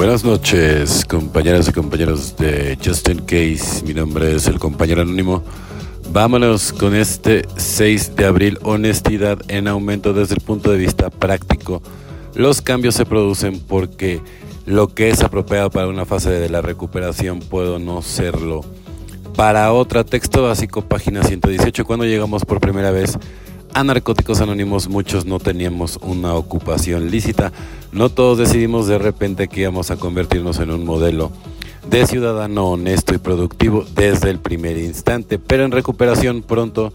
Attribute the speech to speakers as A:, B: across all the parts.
A: Buenas noches, compañeras y compañeros de Justin Case. Mi nombre es el compañero anónimo. Vámonos con este 6 de abril, honestidad en aumento desde el punto de vista práctico. Los cambios se producen porque lo que es apropiado para una fase de la recuperación puedo no serlo. Para otra, texto básico, página 118, cuando llegamos por primera vez a Narcóticos Anónimos muchos no teníamos una ocupación lícita. No todos decidimos de repente que íbamos a convertirnos en un modelo de ciudadano honesto y productivo desde el primer instante, pero en recuperación pronto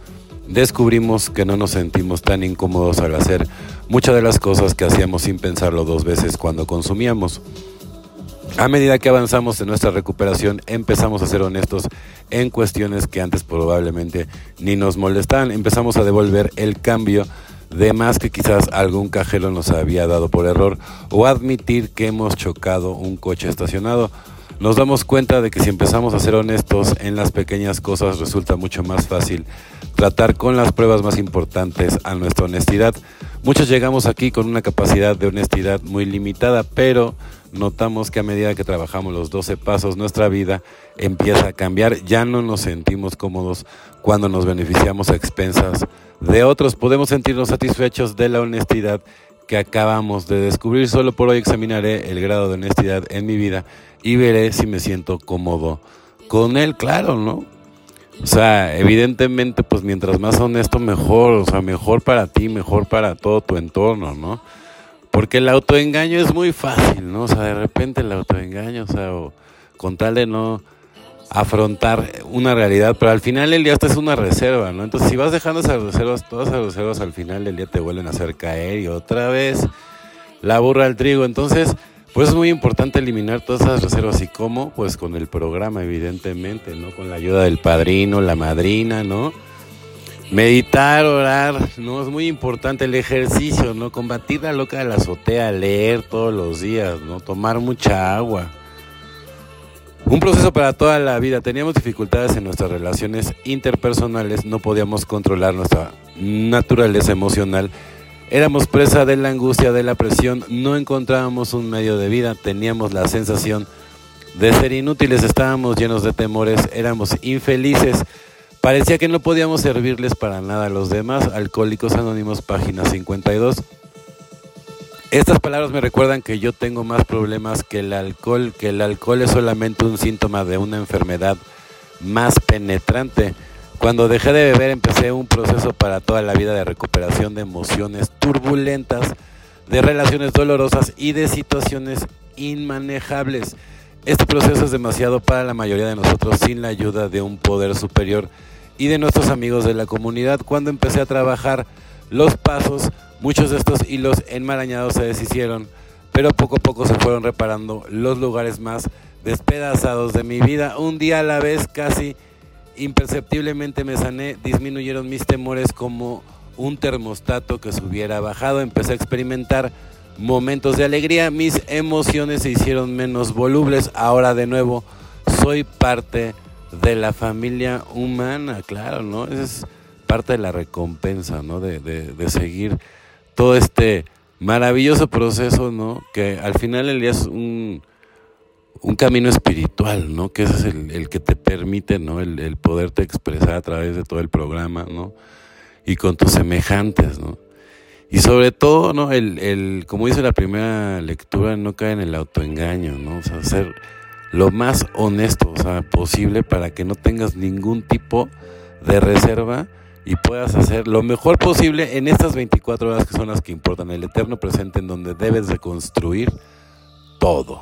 A: descubrimos que no nos sentimos tan incómodos al hacer muchas de las cosas que hacíamos sin pensarlo dos veces cuando consumíamos. A medida que avanzamos en nuestra recuperación, empezamos a ser honestos en cuestiones que antes probablemente ni nos molestaban. Empezamos a devolver el cambio de más que quizás algún cajero nos había dado por error o admitir que hemos chocado un coche estacionado. Nos damos cuenta de que si empezamos a ser honestos en las pequeñas cosas resulta mucho más fácil tratar con las pruebas más importantes a nuestra honestidad. Muchos llegamos aquí con una capacidad de honestidad muy limitada, pero notamos que a medida que trabajamos los 12 pasos, nuestra vida empieza a cambiar. Ya no nos sentimos cómodos cuando nos beneficiamos a expensas de otros. Podemos sentirnos satisfechos de la honestidad que acabamos de descubrir. Solo por hoy examinaré el grado de honestidad en mi vida y veré si me siento cómodo con él, claro, ¿no? O sea, evidentemente, pues mientras más honesto, mejor, o sea, mejor para ti, mejor para todo tu entorno, ¿no? Porque el autoengaño es muy fácil, ¿no? O sea, de repente el autoengaño, o sea, con tal de no afrontar una realidad, pero al final el día esta es una reserva, ¿no? Entonces, si vas dejando esas reservas, todas esas reservas al final del día te vuelven a hacer caer y otra vez la burra al trigo. Entonces, pues es muy importante eliminar todas esas reservas y cómo, pues con el programa, evidentemente, ¿no? Con la ayuda del padrino, la madrina, ¿no? Meditar, orar, ¿no? Es muy importante el ejercicio, ¿no? Combatir la loca de la azotea, leer todos los días, ¿no? Tomar mucha agua. Un proceso para toda la vida. Teníamos dificultades en nuestras relaciones interpersonales, no podíamos controlar nuestra naturaleza emocional. Éramos presa de la angustia, de la presión, no encontrábamos un medio de vida, teníamos la sensación de ser inútiles, estábamos llenos de temores, éramos infelices Parecía que no podíamos servirles para nada a los demás. Alcohólicos Anónimos, página 52. Estas palabras me recuerdan que yo tengo más problemas que el alcohol, que el alcohol es solamente un síntoma de una enfermedad más penetrante. Cuando dejé de beber empecé un proceso para toda la vida de recuperación de emociones turbulentas, de relaciones dolorosas y de situaciones inmanejables. Este proceso es demasiado para la mayoría de nosotros sin la ayuda de un poder superior y de nuestros amigos de la comunidad. Cuando empecé a trabajar los pasos, muchos de estos hilos enmarañados se deshicieron, pero poco a poco se fueron reparando los lugares más despedazados de mi vida. Un día a la vez, casi imperceptiblemente me sané, disminuyeron mis temores como un termostato que se hubiera bajado. Empecé a experimentar momentos de alegría, mis emociones se hicieron menos volubles. Ahora de nuevo soy parte de la familia humana, claro, ¿no? Es parte de la recompensa, ¿no? De, de, seguir todo este maravilloso proceso, ¿no? Que al final el día es un, un camino espiritual, ¿no? Que ese es el, que te permite, ¿no? El, el, poderte expresar a través de todo el programa, ¿no? Y con tus semejantes, ¿no? Y sobre todo, ¿no? El, el, como dice la primera lectura, no cae en el autoengaño, ¿no? O sea, ser lo más honesto o sea, posible para que no tengas ningún tipo de reserva y puedas hacer lo mejor posible en estas 24 horas que son las que importan, el eterno presente en donde debes de construir todo.